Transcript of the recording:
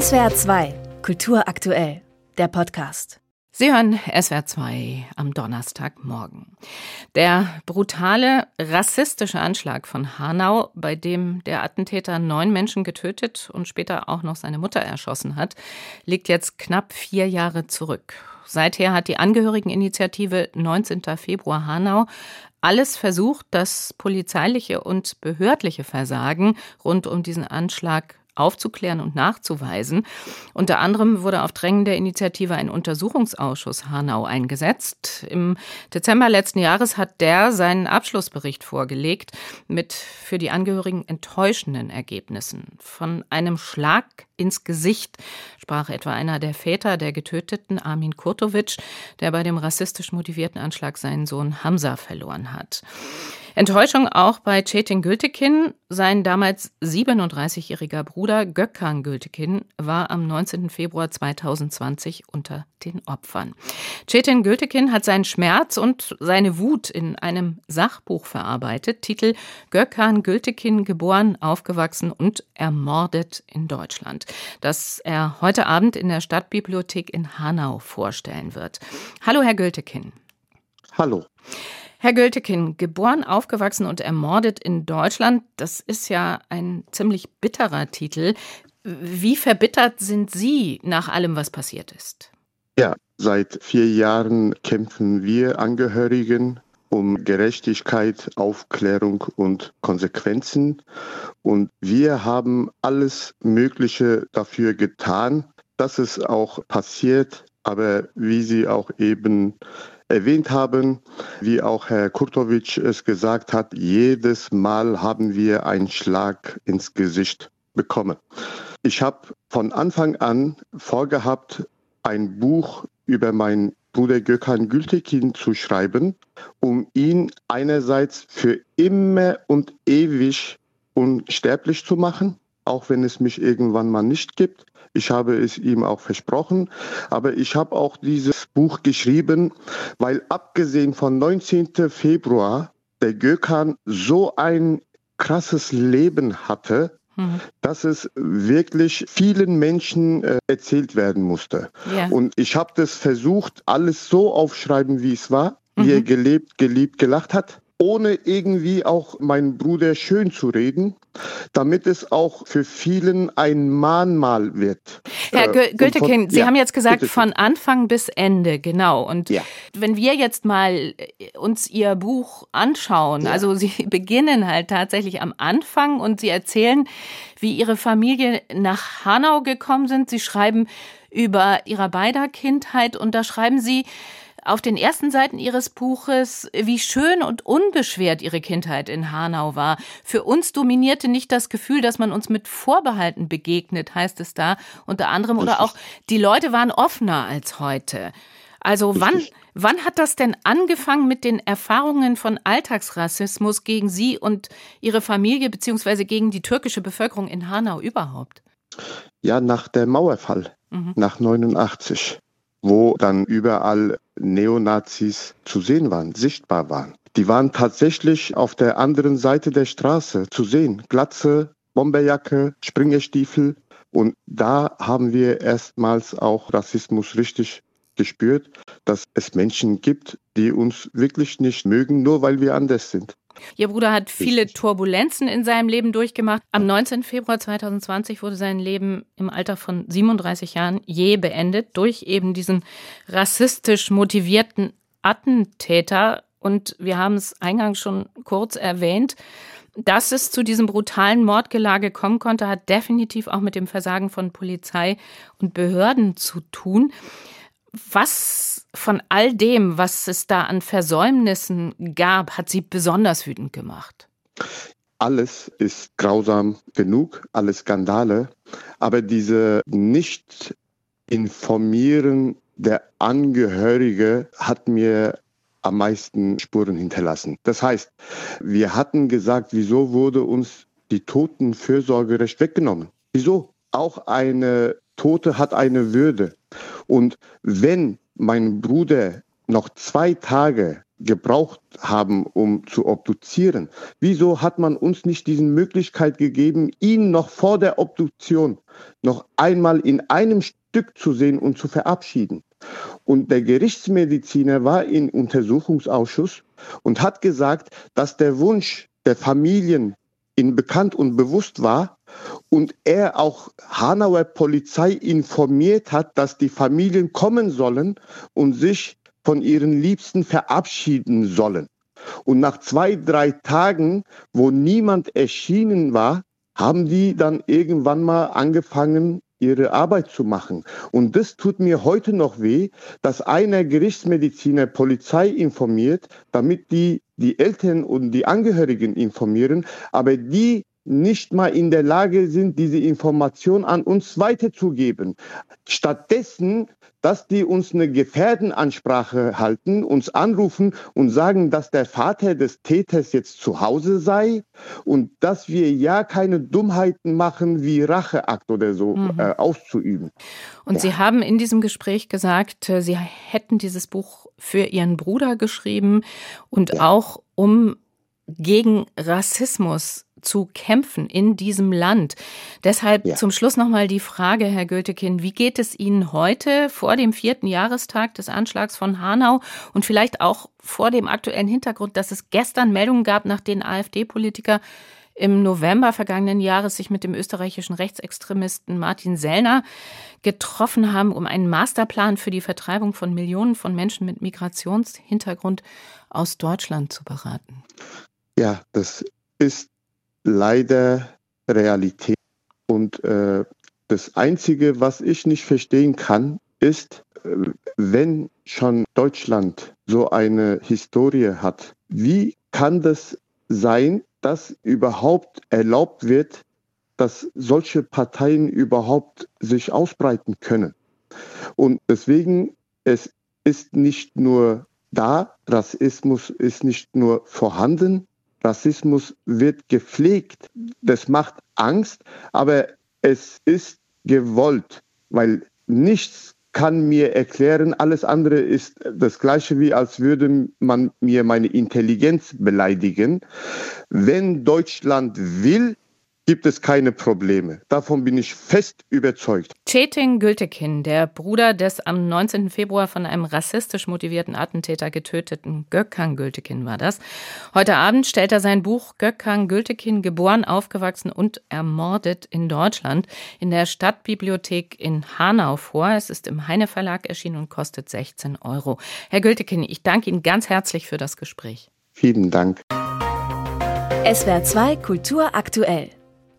SWR 2, Kultur aktuell, der Podcast. Sie hören SWR 2 am Donnerstagmorgen. Der brutale, rassistische Anschlag von Hanau, bei dem der Attentäter neun Menschen getötet und später auch noch seine Mutter erschossen hat, liegt jetzt knapp vier Jahre zurück. Seither hat die Angehörigeninitiative 19. Februar Hanau alles versucht, das polizeiliche und behördliche Versagen rund um diesen Anschlag aufzuklären und nachzuweisen. Unter anderem wurde auf Drängen der Initiative ein Untersuchungsausschuss Hanau eingesetzt. Im Dezember letzten Jahres hat der seinen Abschlussbericht vorgelegt mit für die Angehörigen enttäuschenden Ergebnissen. Von einem Schlag ins Gesicht sprach etwa einer der Väter der Getöteten, Armin Kurtovic, der bei dem rassistisch motivierten Anschlag seinen Sohn Hamza verloren hat. Enttäuschung auch bei Cetin Gültekin. Sein damals 37-jähriger Bruder Gökhan Gültekin war am 19. Februar 2020 unter den Opfern. Cetin Gültekin hat seinen Schmerz und seine Wut in einem Sachbuch verarbeitet. Titel Gökhan Gültekin, geboren, aufgewachsen und ermordet in Deutschland, das er heute Abend in der Stadtbibliothek in Hanau vorstellen wird. Hallo, Herr Gültekin. Hallo. Herr Gültekin, geboren, aufgewachsen und ermordet in Deutschland, das ist ja ein ziemlich bitterer Titel. Wie verbittert sind Sie nach allem, was passiert ist? Ja, seit vier Jahren kämpfen wir Angehörigen um Gerechtigkeit, Aufklärung und Konsequenzen. Und wir haben alles Mögliche dafür getan, dass es auch passiert. Aber wie Sie auch eben erwähnt haben. Wie auch Herr Kurtovic es gesagt hat, jedes Mal haben wir einen Schlag ins Gesicht bekommen. Ich habe von Anfang an vorgehabt, ein Buch über meinen Bruder Gökhan Gültekin zu schreiben, um ihn einerseits für immer und ewig unsterblich zu machen, auch wenn es mich irgendwann mal nicht gibt. Ich habe es ihm auch versprochen. Aber ich habe auch dieses Buch geschrieben, weil abgesehen von 19. Februar der Gökhan so ein krasses Leben hatte, mhm. dass es wirklich vielen Menschen äh, erzählt werden musste. Ja. Und ich habe das versucht, alles so aufschreiben, wie es war, mhm. wie er gelebt, geliebt, gelacht hat ohne irgendwie auch meinen Bruder schön zu reden, damit es auch für vielen ein Mahnmal wird. Herr äh, Gültekin, Sie ja, haben jetzt gesagt, bitte. von Anfang bis Ende, genau. Und ja. wenn wir jetzt mal äh, uns Ihr Buch anschauen, ja. also Sie beginnen halt tatsächlich am Anfang und Sie erzählen, wie Ihre Familie nach Hanau gekommen sind. Sie schreiben über Ihrer beider Kindheit und da schreiben Sie, auf den ersten Seiten Ihres Buches, wie schön und unbeschwert Ihre Kindheit in Hanau war. Für uns dominierte nicht das Gefühl, dass man uns mit Vorbehalten begegnet, heißt es da unter anderem, oder auch die Leute waren offener als heute. Also wann, wann hat das denn angefangen mit den Erfahrungen von Alltagsrassismus gegen Sie und Ihre Familie beziehungsweise gegen die türkische Bevölkerung in Hanau überhaupt? Ja, nach der Mauerfall, mhm. nach 89 wo dann überall Neonazis zu sehen waren, sichtbar waren. Die waren tatsächlich auf der anderen Seite der Straße zu sehen. Glatze, Bomberjacke, Springerstiefel. Und da haben wir erstmals auch Rassismus richtig gespürt, dass es Menschen gibt, die uns wirklich nicht mögen, nur weil wir anders sind. Ihr Bruder hat viele Turbulenzen in seinem Leben durchgemacht. Am 19. Februar 2020 wurde sein Leben im Alter von 37 Jahren je beendet durch eben diesen rassistisch motivierten Attentäter. Und wir haben es eingangs schon kurz erwähnt. Dass es zu diesem brutalen Mordgelage kommen konnte, hat definitiv auch mit dem Versagen von Polizei und Behörden zu tun. Was von all dem, was es da an Versäumnissen gab, hat Sie besonders wütend gemacht? Alles ist grausam genug, alle Skandale, aber diese nicht informieren der Angehörige hat mir am meisten Spuren hinterlassen. Das heißt, wir hatten gesagt, wieso wurde uns die Totenfürsorgerecht weggenommen? Wieso? Auch eine Tote hat eine Würde. Und wenn mein Bruder noch zwei Tage gebraucht haben, um zu obduzieren. Wieso hat man uns nicht diese Möglichkeit gegeben, ihn noch vor der Obduktion noch einmal in einem Stück zu sehen und zu verabschieden? Und der Gerichtsmediziner war im Untersuchungsausschuss und hat gesagt, dass der Wunsch der Familien ihm bekannt und bewusst war und er auch Hanauer Polizei informiert hat, dass die Familien kommen sollen und sich von ihren Liebsten verabschieden sollen. Und nach zwei, drei Tagen, wo niemand erschienen war, haben die dann irgendwann mal angefangen, ihre Arbeit zu machen. Und das tut mir heute noch weh, dass einer Gerichtsmediziner Polizei informiert, damit die die Eltern und die Angehörigen informieren, aber die nicht mal in der Lage sind, diese Information an uns weiterzugeben. Stattdessen, dass die uns eine Gefährdenansprache halten, uns anrufen und sagen, dass der Vater des Täters jetzt zu Hause sei und dass wir ja keine Dummheiten machen, wie Racheakt oder so mhm. äh, auszuüben. Und ja. Sie haben in diesem Gespräch gesagt, äh, Sie hätten dieses Buch für Ihren Bruder geschrieben und ja. auch um gegen Rassismus zu kämpfen in diesem Land. Deshalb ja. zum Schluss nochmal die Frage, Herr Gültekin, wie geht es Ihnen heute vor dem vierten Jahrestag des Anschlags von Hanau und vielleicht auch vor dem aktuellen Hintergrund, dass es gestern Meldungen gab, nach denen AfD-Politiker im November vergangenen Jahres sich mit dem österreichischen Rechtsextremisten Martin Sellner getroffen haben, um einen Masterplan für die Vertreibung von Millionen von Menschen mit Migrationshintergrund aus Deutschland zu beraten. Ja, das ist leider Realität. Und äh, das Einzige, was ich nicht verstehen kann, ist, äh, wenn schon Deutschland so eine Historie hat, wie kann das sein, dass überhaupt erlaubt wird, dass solche Parteien überhaupt sich ausbreiten können? Und deswegen, es ist nicht nur da, Rassismus ist nicht nur vorhanden, Rassismus wird gepflegt. Das macht Angst, aber es ist gewollt, weil nichts kann mir erklären, alles andere ist das gleiche wie als würde man mir meine Intelligenz beleidigen. Wenn Deutschland will, gibt es keine Probleme. Davon bin ich fest überzeugt. Cetin Gültekin, der Bruder des am 19. Februar von einem rassistisch motivierten Attentäter getöteten Gökhan Gültekin war das. Heute Abend stellt er sein Buch Gökhan Gültekin, geboren, aufgewachsen und ermordet in Deutschland in der Stadtbibliothek in Hanau vor. Es ist im Heine Verlag erschienen und kostet 16 Euro. Herr Gültekin, ich danke Ihnen ganz herzlich für das Gespräch. Vielen Dank. SWR 2 Kultur aktuell.